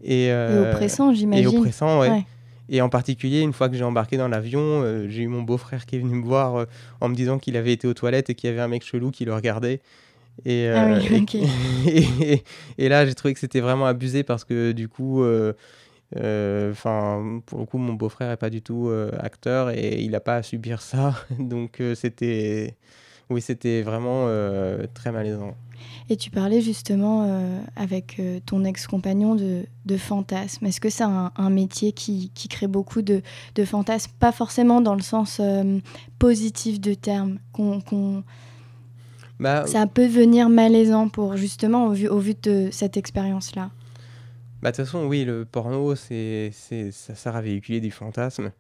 Et, oppressant, j'imagine. Et oppressant, ouais. Et en particulier, une fois que j'ai embarqué dans l'avion, j'ai eu mon beau-frère qui est venu me voir en me disant qu'il avait été aux toilettes et qu'il y avait un mec chelou qui le regardait. Et, ah euh, et, là, j'ai trouvé que c'était vraiment abusé parce que du coup, euh, euh, enfin, pour le coup, mon beau-frère est pas du tout acteur et il n'a pas à subir ça. Donc, c'était, oui, c'était vraiment très malaisant. Et tu parlais justement avec ton ex-compagnon de, de fantasmes. Est-ce que c'est un, métier qui, qui, crée beaucoup de, de, fantasmes? Pas forcément dans le sens positif de terme, qu'on bah, ça peut venir malaisant pour justement au vu, au vu de cette expérience-là. Bah, de toute façon, oui, le porno, c'est, ça sert à véhiculer des fantasmes.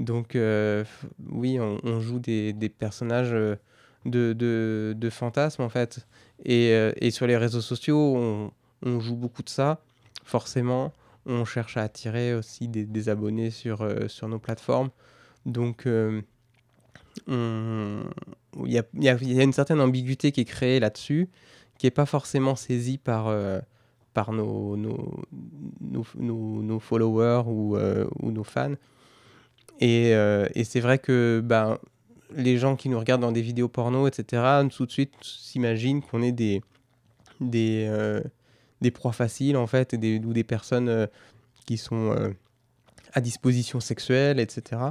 Donc, euh, oui, on, joue des, des personnages euh, de, fantasmes, en fait. Et, euh, et, sur les réseaux sociaux, on, on, joue beaucoup de ça, forcément. On cherche à attirer aussi des, abonnés sur, sur nos plateformes. Donc, il y a, une certaine ambiguïté qui est créée là-dessus, qui n'est pas forcément saisie par, euh, par nos, nos, nos, followers ou, euh, ou, nos fans. Et, euh, et c'est vrai que ben, les gens qui nous regardent dans des vidéos porno, etc., tout de suite s'imaginent qu'on est des, des, des proies faciles, en fait, des, ou des personnes qui sont à disposition sexuelle, etc.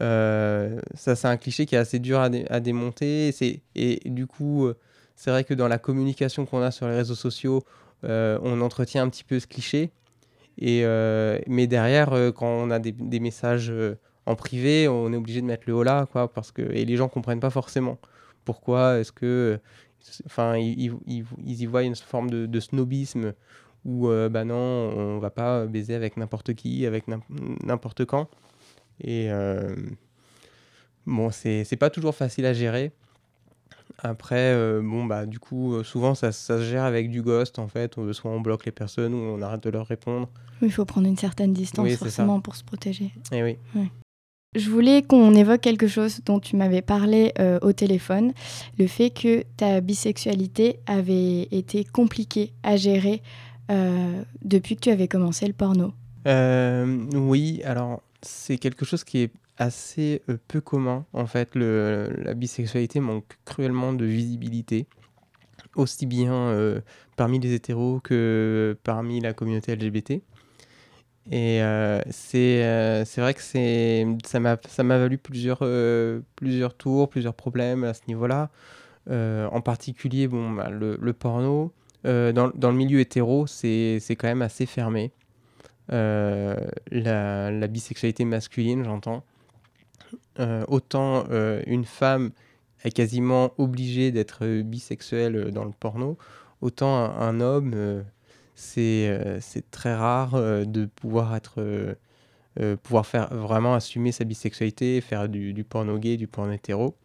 Euh, ça, c'est un cliché qui est assez dur à, démonter. Et, du coup, euh, c'est vrai que dans la communication qu'on a sur les réseaux sociaux, euh, on entretient un petit peu ce cliché. Et, mais derrière, quand on a des, messages en privé, on est obligé de mettre le holà, quoi, parce que et les gens comprennent pas forcément pourquoi est-ce que, enfin, ils, y voient une forme de, snobisme où, bah non, on va pas baiser avec n'importe qui, avec n'importe quand. Et euh, bon, c'est pas toujours facile à gérer. Après, euh, bon, bah, du coup, euh, souvent, ça, ça, se gère avec du ghost, en fait. Soit on bloque les personnes ou on arrête de leur répondre. il faut prendre une certaine distance, forcément, pour se protéger. Et eh oui. Je voulais qu'on évoque quelque chose dont tu m'avais parlé au téléphone, le fait que ta bisexualité avait été compliquée à gérer depuis que tu avais commencé le porno. oui, alors c'est quelque chose qui est assez euh, peu commun. En fait, la bisexualité manque cruellement de visibilité, aussi bien euh, parmi les hétéros que parmi la communauté LGBT. Et euh, c'est vrai que ça m'a valu plusieurs, plusieurs tours, plusieurs problèmes à ce niveau-là. en particulier, bon, bah, le, le, porno, dans, dans, le milieu hétéro, c'est quand même assez fermé. Euh, la, bisexualité masculine, j'entends. Euh, autant euh, une femme est quasiment obligée d'être bisexuelle dans le porno, autant un, homme, c'est c'est très rare de pouvoir être pouvoir faire vraiment assumer sa bisexualité, faire du, du porno gay, du porno hétéro.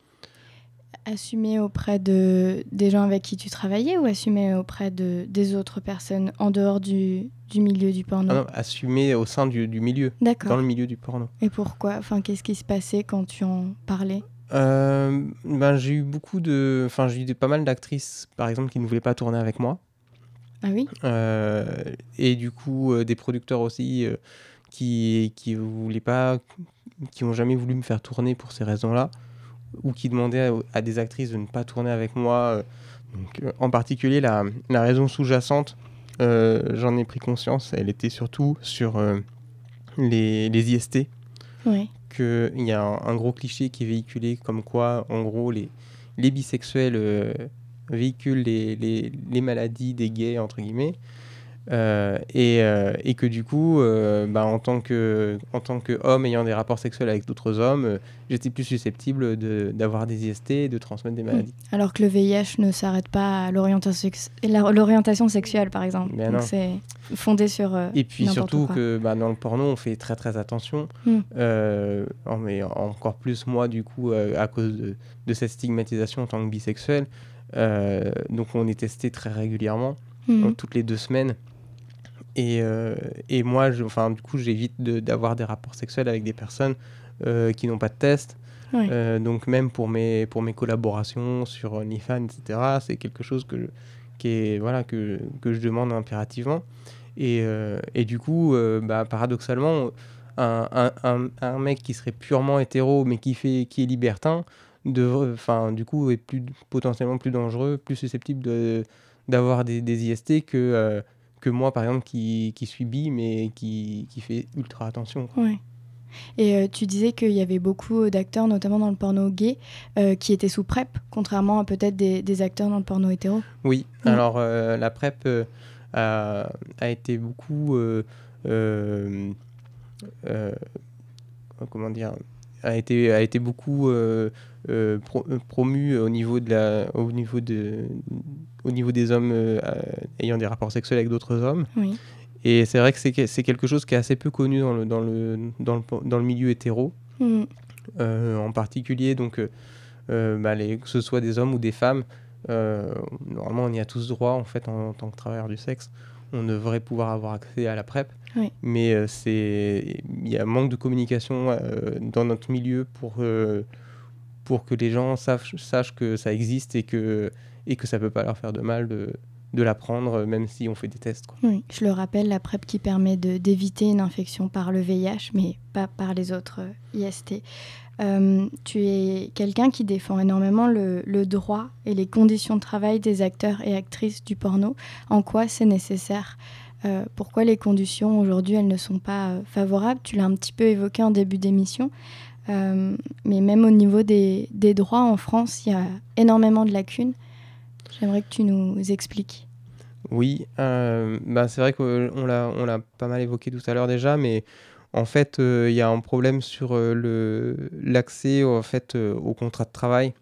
Assumer auprès de, des gens avec qui tu travaillais ou assumer auprès de, des autres personnes en dehors du, du milieu du porno? Ah non, assumer au sein du, du milieu, dans le milieu du porno. Et pourquoi? Enfin, qu'est-ce qui se passait quand tu en parlais? Euh, ben, j'ai eu beaucoup de. Enfin, j'ai eu des- pas mal d'actrices, par exemple, qui ne voulaient pas tourner avec moi. Ah oui Euh, et du coup, euh, des producteurs aussi euh, qui qui voulaient pas, qui ont jamais voulu me faire tourner pour ces raisons-là, ou qui demandaient à, à des actrices de ne pas tourner avec moi. Donc, en particulier, la, la raison sous-jacente, euh, j'en ai pris conscience, elle était surtout sur euh, les, les IST. Oui. Qu'il y a un, un gros cliché qui est véhiculé comme quoi, en gros, les, les bisexuels euh, véhiculent les, les, les maladies des gays, entre guillemets. Euh, et, euh, et que du coup, euh, bah, en tant que en tant qu'homme ayant des rapports sexuels avec d'autres hommes, j'étais plus susceptible de- d'avoir des IST et de transmettre des maladies. Alors que le VIH ne s'arrête pas à l'orientation sexuelle, par exemple. Ben Donc c'est fondé sur. Et puis surtout quoi. que bah, dans le porno, on fait très très attention. Mm. Euh, en- mais encore plus moi, du coup, à cause de, de cette stigmatisation en tant que bisexuel. Euh, donc on est testé très régulièrement, Mhm. donc toutes les deux semaines. Et, euh, et moi, je, enfin, du coup, j'évite de- d'avoir des rapports sexuels avec des personnes euh, qui n'ont pas de test. Ouais. Euh, donc même pour mes, pour mes collaborations sur OnlyFans, etc., c'est quelque chose que je, qui est, voilà, que, que je demande impérativement. Et, euh, et du coup, euh, bah, paradoxalement, un, un, un, un mec qui serait purement hétéro, mais qui, fait, qui est libertin, enfin, du coup, est plus, potentiellement plus dangereux, plus susceptible de- d'avoir des, des IST que, euh, que moi, par exemple, qui, qui suis bi, mais qui, qui fait ultra attention. quoi. Ouais. Et euh, tu disais qu'il y avait beaucoup d'acteurs, notamment dans le porno gay, euh, qui étaient sous PrEP, contrairement à peut-être des, des acteurs dans le porno hétéro. Oui, Mm. alors euh, la PrEP a, a été beaucoup. comment dire a été, a été beaucoup euh, euh, pro- euh, promue au niveau, de la, au, niveau de, au niveau des hommes euh, ayant des rapports sexuels avec d'autres hommes. Oui. Et c'est vrai que c'est c'est quelque chose qui est assez peu connu dans le, dans le, dans le, dans le milieu hétéro. Euh, en particulier, donc, bah, les- que ce soit des hommes ou des femmes, normalement on y a tous droit en fait en, en tant que travailleur du sexe. On devrait pouvoir avoir accès à la PrEP, Oui. mais euh, c'est il y a manque de communication euh, dans notre milieu pour euh, pour que les gens sachent, sachent que ça existe et que et que ça peut pas leur faire de mal de de l'apprendre, même si on fait des tests. quoi. Oui, je le rappelle, la PrEP qui permet d'éviter une infection par le VIH, mais pas par les autres IST. Euh, tu es quelqu'un qui défend énormément le, droit et les conditions de travail des acteurs et actrices du porno. En quoi c'est nécessaire Euh, Pourquoi les conditions aujourd'hui, elles ne sont pas euh, favorables? Tu l'as un petit peu évoqué en début d'émission. Mais même au niveau des, droits en France, il y a énormément de lacunes. J'aimerais que tu nous expliques. Oui, bah, c'est vrai qu'on l'a, on l'a pas mal évoqué tout à l'heure déjà, mais en fait, euh, il y a un problème sur euh, le, l'accès en fait, euh, au contrat de travail.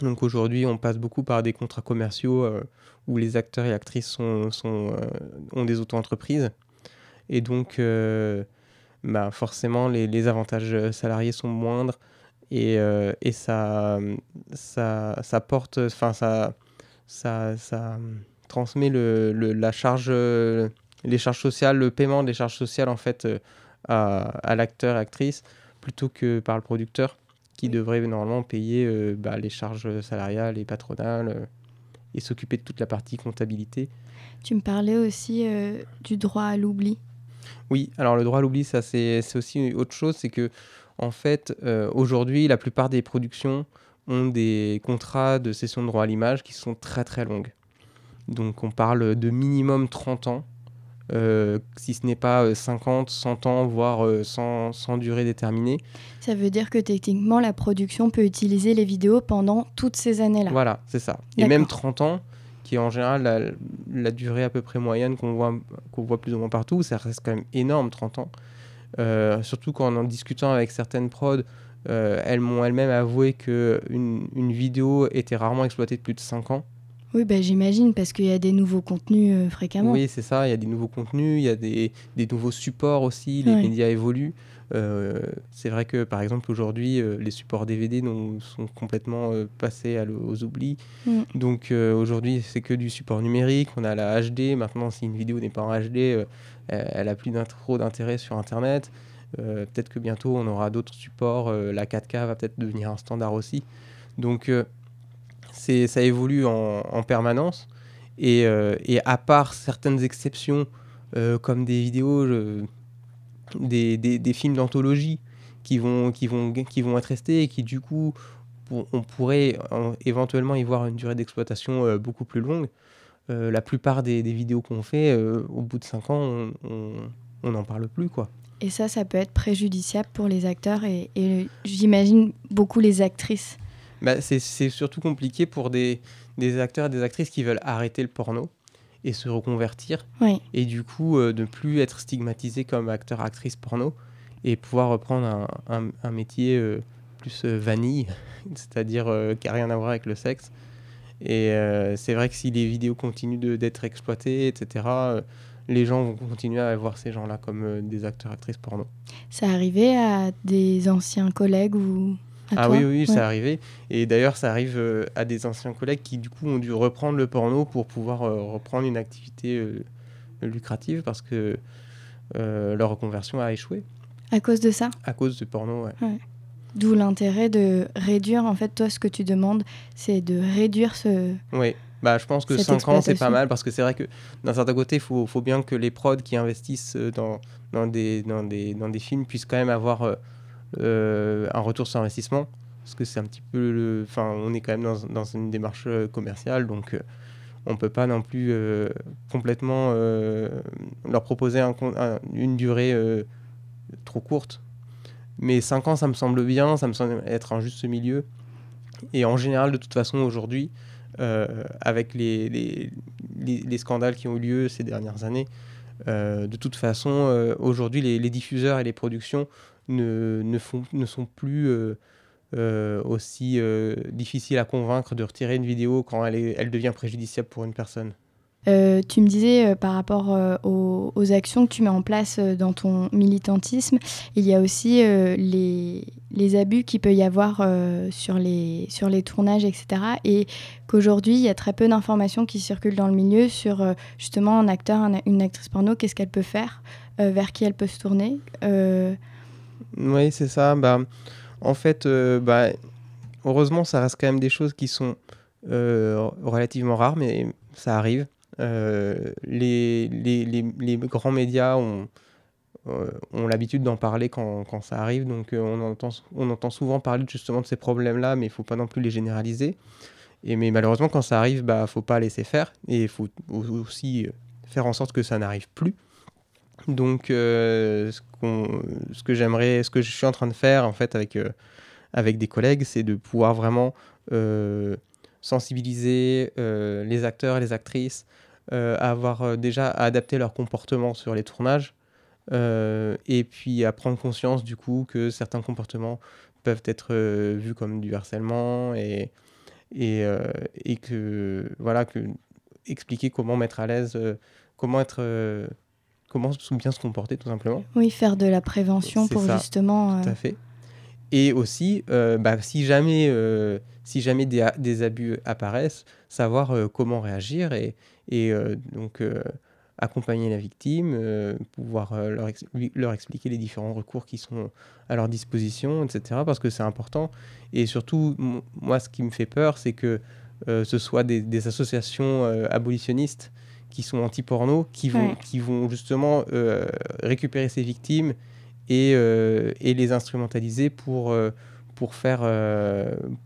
Donc aujourd'hui, on passe beaucoup par des contrats commerciaux où les acteurs et actrices sont, ont des auto-entreprises. Et donc, bah, forcément, les, les avantages salariés sont moindres et, et ça, ça, ça porte, enfin, ça, ça, ça transmet le, le- la charge, les charges sociales, le paiement des charges sociales en fait à, à l'acteur, actrice, plutôt que par le producteur qui devrait normalement payer euh, bah, les charges salariales et patronales euh, et s'occuper de toute la partie comptabilité. Tu me parlais aussi euh, du droit à l'oubli. Oui, alors le droit à l'oubli, ça c'est aussi autre chose, c'est que en fait aujourd'hui la plupart des productions ont des contrats de cession de droit à l'image qui sont très très longues. Donc on parle de minimum 30 ans, euh, si ce n'est pas euh, 50, 100 ans, voire euh, sans, sans durée déterminée. Ça veut dire que techniquement, la production peut utiliser les vidéos pendant toutes ces années-là. Voilà, c'est ça. Et même D'accord. 30 ans, qui est en général la, la durée à peu près moyenne qu'on voit, qu'on voit plus ou moins partout, ça reste quand même énorme, 30 ans. Euh, surtout qu'en en discutant avec certaines prods, euh, elles m'ont elles-mêmes avoué qu'une une vidéo était rarement exploitée de plus de 5 ans. Oui, bah, j'imagine, parce qu'il y a des nouveaux contenus euh, fréquemment. Oui, c'est ça, il y a des nouveaux contenus, il y a des, des nouveaux supports aussi, les médias évoluent. Euh, c'est vrai que par exemple aujourd'hui, euh, les supports DVD sont complètement passés à aux oublis. Mm. Donc aujourd'hui, c'est que du support numérique, on a la HD, maintenant si une vidéo n'est pas en HD, elle a plus trop d'intérêt sur Internet. peut-être que bientôt on aura d'autres supports, la 4K va peut-être devenir un standard aussi. Donc ça évolue en, permanence. Euh, et, à part certaines exceptions, euh, comme des vidéos, des, des, films d'anthologie qui vont, qui, vont, qui vont être restés et qui, du coup, on pourrait éventuellement y voir une durée d'exploitation euh, beaucoup plus longue. la plupart des, vidéos qu'on fait, au bout de 5 ans, on n'en parle plus. quoi. Et ça, ça peut être préjudiciable pour les acteurs et j'imagine beaucoup les actrices. Bah, c'est surtout compliqué pour des, des, acteurs et des actrices qui veulent arrêter le porno et se reconvertir. Et du coup, euh, ne plus être stigmatisé comme acteur, actrice porno et pouvoir reprendre un, un, métier euh, plus euh, vanille, c'est-à-dire qui n'a rien à voir avec le sexe. Et c'est vrai que si les vidéos continuent d'être exploitées, etc., les gens vont continuer à voir ces gens-là comme des acteurs, actrices porno. Ça arrivait à des anciens collègues ou ah oui, oui, ça arrivait. Et d'ailleurs, ça arrive euh, à des anciens collègues qui, du coup, ont dû reprendre le porno pour pouvoir euh, reprendre une activité euh, lucrative parce que leur reconversion a échoué. À cause de ça? À cause du porno, ouais. D'où l'intérêt de réduire, en fait, toi, ce que tu demandes, c'est de réduire ce... Oui, bah, je pense que 5 ans, c'est pas mal parce que c'est vrai que d'un certain côté, il faut, faut, bien que les prods qui investissent dans, dans, des, dans, des, dans des films puissent quand même avoir un retour sur investissement parce que c'est un petit peu le enfin on est quand même dans, dans une démarche euh, commerciale donc euh, on peut pas non plus complètement leur proposer un, une durée trop courte. Mais 5 ans ça me semble bien ça me semble être un juste milieu. Et en général de toute façon aujourd'hui avec les, les, les, scandales qui ont eu lieu ces dernières années de toute façon aujourd'hui les, diffuseurs et les productions ne, ne, sont plus euh, euh, aussi euh, difficiles à convaincre de retirer une vidéo quand elle, est, elle devient préjudiciable pour une personne. tu me disais par rapport aux, aux, actions que tu mets en place dans ton militantisme, il y a aussi les, les, abus qu'il peut y avoir sur, les, sur les tournages, etc. Et qu'aujourd'hui, il y a très peu d'informations qui circulent dans le milieu sur justement un acteur, une actrice porno, qu'est-ce qu'elle peut faire, vers qui elle peut se tourner. Oui, c'est ça. Bah, en fait, euh, bah, heureusement, ça reste quand même des choses qui sont euh, relativement rares, mais ça arrive. Euh, les, grands médias ont, l'habitude d'en parler quand, ça arrive, donc on, entend, souvent parler justement de ces problèmes-là, mais il ne faut pas non plus les généraliser. Mais malheureusement, quand ça arrive, il bah, ne faut pas laisser faire, et il faut aussi faire en sorte que ça n'arrive plus. Donc, euh, ce, que j'aimerais, ce que je suis en train de faire en fait avec, euh, avec des collègues, c'est de pouvoir vraiment euh, sensibiliser les acteurs et les actrices à avoir déjà à adapter leur comportement sur les tournages et puis à prendre conscience du coup que certains comportements peuvent être vus comme du harcèlement et, et, et que voilà que expliquer comment mettre à l'aise comment être comment bien se comporter tout simplement. Oui, faire de la prévention pour justement. Tout à euh, fait. Et aussi, euh, bah, si jamais, euh, si jamais des, des, abus apparaissent, savoir comment réagir et, et donc accompagner la victime, pouvoir leur, leur, expliquer les différents recours qui sont à leur disposition, etc. Parce que c'est important. Et surtout, moi, ce qui me fait peur, c'est que ce soit des, des associations abolitionnistes qui sont anti-porno, qui vont, qui vont justement euh, récupérer ces victimes et, euh, et les instrumentaliser pour, euh, pour, faire,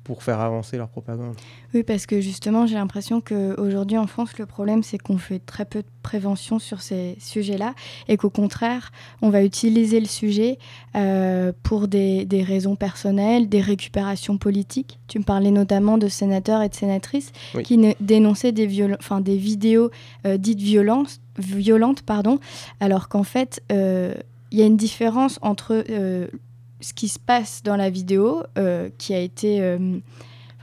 pour faire avancer leur propagande. Oui, parce que justement, j'ai l'impression qu'aujourd'hui en France, le problème, c'est qu'on fait très peu de prévention sur ces sujets-là et qu'au contraire, on va utiliser le sujet pour des, des, raisons personnelles, des récupérations politiques. Tu me parlais notamment de sénateurs et de sénatrices qui dénonçaient des, des vidéos dites violentes, violentes, pardon, alors qu'en fait, il y a une différence entre ce qui se passe dans la vidéo, qui a été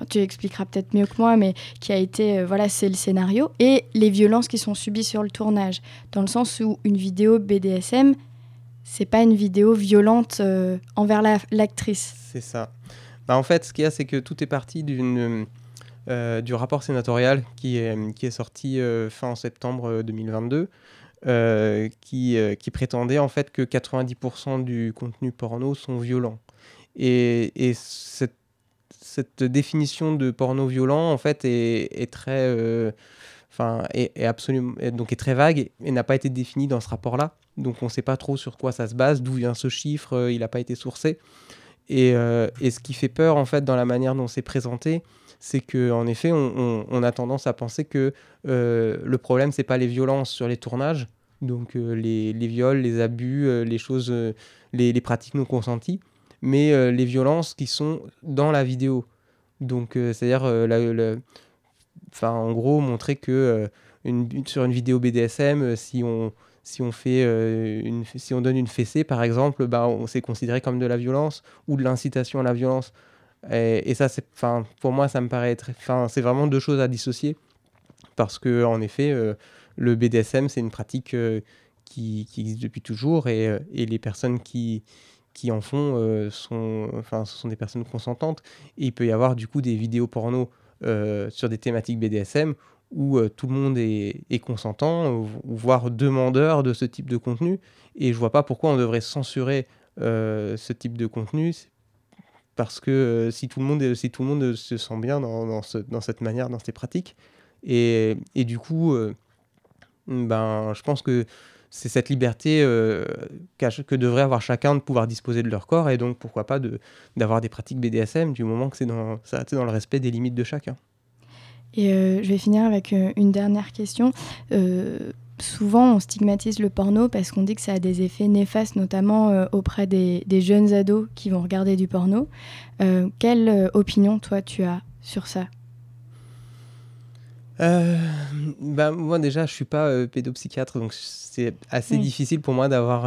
tu expliqueras peut-être mieux que moi, mais qui a été, euh, voilà, c'est le scénario, et les violences qui sont subies sur le tournage, dans le sens où une vidéo BDSM, c'est pas une vidéo violente euh, envers l'actrice. c'est ça. Bah, en fait, ce qu'il y a, c'est que tout est parti d'une euh, du rapport sénatorial qui est, qui est sorti euh, fin septembre 2022, euh, qui, qui prétendait en fait que 90% du contenu porno sont violents. Et, et cette, définition de porno violent en fait est, très, enfin, est, est, absolument, donc est très vague et n'a pas été définie dans ce rapport-là. Donc on ne sait pas trop sur quoi ça se base, d'où vient ce chiffre, il n'a pas été sourcé. Et, et, ce qui fait peur en fait dans la manière dont c'est présenté, c'est qu'en effet, on, a tendance à penser que euh, le problème, c'est pas les violences sur les tournages, donc euh, les, viols, les abus, euh, les choses, les, pratiques non consenties, mais les violences qui sont dans la vidéo. Donc, c'est-à-dire, en gros, montrer que sur une vidéo BDSM, si on, si on, fait, une, si on donne une fessée, par exemple, bah, c'est considéré comme de la violence ou de l'incitation à la violence. Et, ça, c'est, pour moi, ça me paraît très. C'est vraiment deux choses à dissocier. Parce que, en effet, euh, le BDSM, c'est une pratique euh, qui, existe depuis toujours. Et, euh, et les personnes qui, qui en font sont, enfin, ce sont des personnes consentantes. Et il peut y avoir, du coup, des vidéos porno sur des thématiques BDSM où tout le monde est, est consentant, voire demandeur de ce type de contenu. Et je vois pas pourquoi on devrait censurer ce type de contenu parce que euh, si, tout le monde, si tout le monde se sent bien dans, dans, ce, dans cette manière, dans ces pratiques, et, du coup, euh, ben, je pense que c'est cette liberté euh, que devrait avoir chacun de pouvoir disposer de leur corps, et donc pourquoi pas d'avoir des pratiques BDSM du moment que c'est dans le respect des limites de chacun. Et je vais finir avec une dernière question souvent on stigmatise le porno parce qu'on dit que ça a des effets néfastes, notamment euh, auprès des, jeunes ados qui vont regarder du porno. Euh, quelle euh, opinion, toi, tu as sur ça? Bah, Moi, déjà, je suis pas pédopsychiatre, donc c'est assez difficile pour moi d'avoir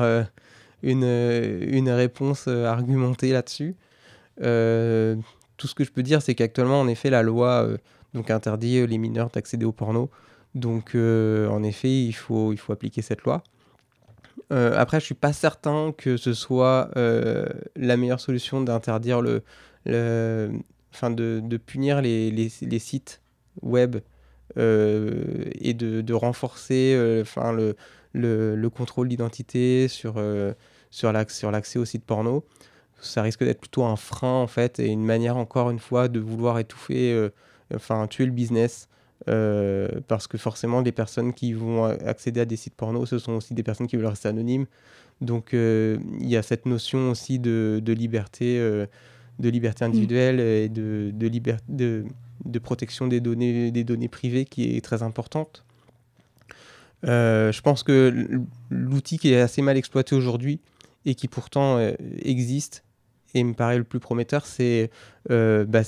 une, une réponse argumentée là-dessus. tout ce que je peux dire, c'est qu'actuellement, en effet, la loi donc interdit les mineurs d'accéder au porno. Donc, euh, en effet, il faut, il faut appliquer cette loi. Euh, après, je suis pas certain que ce soit euh, la meilleure solution d'interdire le, enfin de, punir les, les, sites web et de, renforcer enfin le, le, le, contrôle d'identité sur, sur l'accès aux sites porno. Ça risque d'être plutôt un frein en fait et une manière encore une fois de vouloir étouffer, enfin tuer le business euh, parce que forcément, les personnes qui vont accéder à des sites porno, ce sont aussi des personnes qui veulent rester anonymes. Donc, euh, il y a cette notion aussi de, de liberté, euh, de liberté mm. individuelle et de, de, de, de, protection des données, des données privées qui est très importante. je pense que l'outil qui est assez mal exploité aujourd'hui et qui pourtant existe et me paraît le plus prometteur, c'est bah,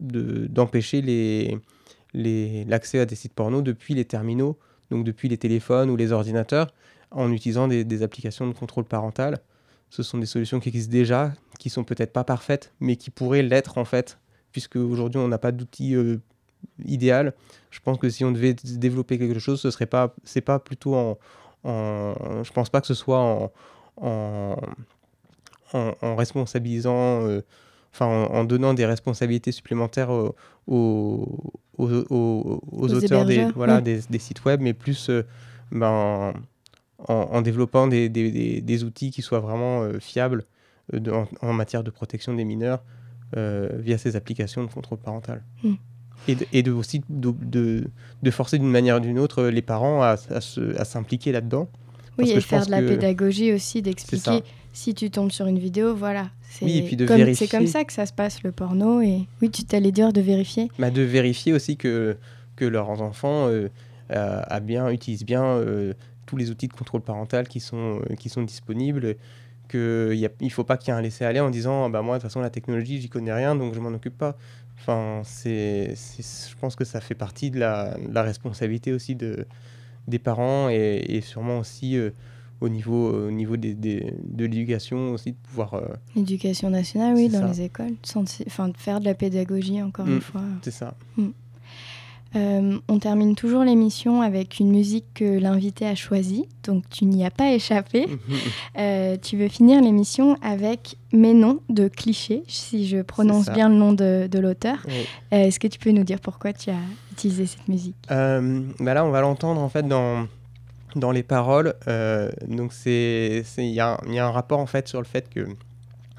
d'empêcher l'accès à des sites porno depuis les terminaux, donc depuis les téléphones ou les ordinateurs, en utilisant des, applications de contrôle parental. Ce sont des solutions qui existent déjà, qui sont peut-être pas parfaites, mais qui pourraient l'être en fait, puisque aujourd'hui on n'a pas d'outil euh, idéal. Je pense que si on devait développer quelque chose, ce serait pas, c'est pas plutôt en, en, je pense pas que ce soit en, en responsabilisant euh, enfin, en, donnant des responsabilités supplémentaires aux, aux, auteurs des, voilà, des, sites web, mais plus euh, ben, en, développant des, outils qui soient vraiment euh, fiables en, matière de protection des mineurs via ces applications de contrôle parental. Hmm. Et, de, et de aussi de, de, de forcer d'une manière ou d'une autre les parents à, à s'impliquer là-dedans. Oui, et faire de la pédagogie aussi, d'expliquer si tu tombes sur une vidéo, voilà. C'est oui, et puis de comme, vérifier. C'est comme ça que ça se passe le porno. Et oui, tu t'allais dire de vérifier. Bah, de vérifier aussi que, que leurs enfants euh, a bien, utilisent bien euh, tous les outils de contrôle parental qui sont, euh, qui sont disponibles. Qu'il ne faut pas qu'il y ait un laisser-aller en disant bah, Moi, de toute façon, la technologie, j'y connais rien, donc je m'en occupe pas. Enfin, c'est, je pense que ça fait partie de la, la responsabilité aussi de, des parents et, et sûrement aussi au niveau, au niveau des, des- de l'éducation aussi, de pouvoir. euh, L'éducation nationale, oui, dans ça. les écoles. Sensi- Enfin, de faire de la pédagogie, encore Mm. une fois. c'est ça. Euh, on termine toujours l'émission avec une musique que l'invité a choisie, donc tu n'y as pas échappé. Euh, tu veux finir l'émission avec Mes noms de cliché, si je prononce bien le nom de, de l'auteur. Oui. Euh, Est-ce que tu peux nous dire pourquoi tu as utilisé cette musique? Bah là, on va l'entendre en fait dans, dans les paroles. Donc, il y, a un- il y a un rapport en fait sur le fait que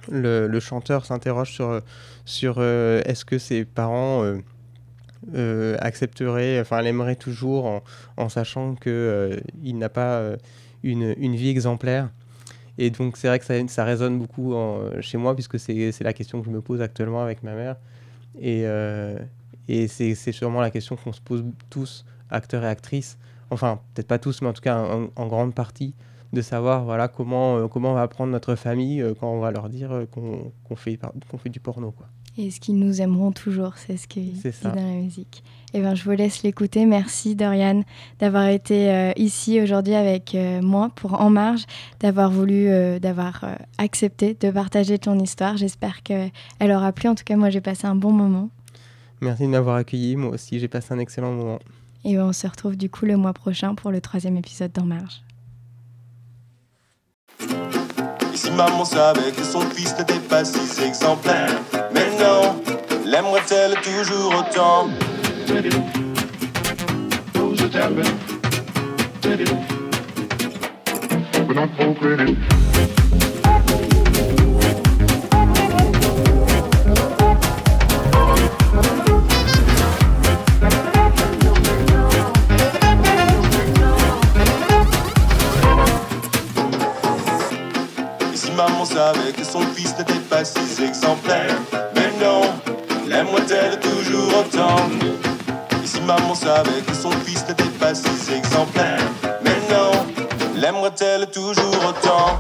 le, le chanteur s'interroge sur, sur est-ce que ses parents euh, accepteraient, enfin, l'aimeraient toujours en, sachant que euh, n'a pas euh, une, une vie exemplaire. Et donc, c'est vrai que ça, ça résonne beaucoup chez moi, puisque c'est la question que je me pose actuellement avec ma mère. Et, et c'est sûrement la question qu'on se pose tous, acteurs et actrices, enfin peut-être pas tous, mais en tout cas en, grande partie, de savoir voilà comment, comment on va apprendre notre famille quand on va leur dire qu'on fait, fait du porno. Quoi. Et est-ce qu'ils nous aimeront toujours C'est ce qui est dans la musique. Eh ben, je vous laisse l'écouter. Merci Dorian d'avoir été euh, ici aujourd'hui avec euh, moi pour En Marge, d'avoir voulu, euh, d'avoir accepté de partager ton histoire. J'espère qu'elle aura plu. En tout cas, moi, j'ai passé un bon moment. Merci de m'avoir accueilli, moi aussi j'ai passé un excellent moment. Et on se retrouve du coup le mois prochain pour le troisième épisode d'En Marge. Maman savait que son fils n'était pas si exemplaire. Mais non, l'aimerait-elle toujours autant? Savait que son fils n'était pas si exemplaire. Mais non, l'aimerait-elle toujours autant. Et si maman savait que son fils n'était pas si exemplaire. Mais non, l'aimerait-elle toujours autant